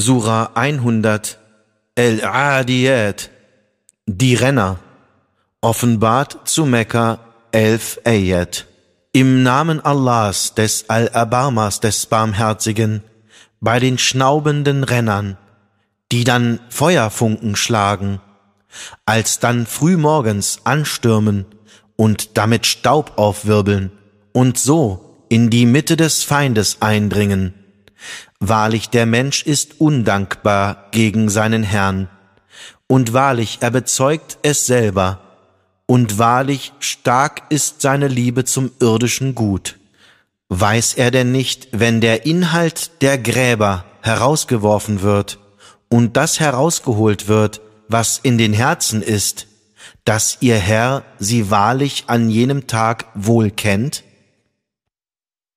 Surah 100 El-Adiyat Die Renner. Offenbart zu Mekka 11 Ayat. Im Namen Allahs, des Al-Abamas, des Barmherzigen, bei den schnaubenden Rennern, die dann Feuerfunken schlagen, als dann frühmorgens anstürmen und damit Staub aufwirbeln und so in die Mitte des Feindes eindringen. Wahrlich, der Mensch ist undankbar gegen seinen Herrn. Und wahrlich, er bezeugt es selber. Und wahrlich, stark ist seine Liebe zum irdischen Gut. Weiß er denn nicht, wenn der Inhalt der Gräber herausgeworfen wird und das herausgeholt wird, was in den Herzen ist, dass ihr Herr sie wahrlich an jenem Tag wohl kennt?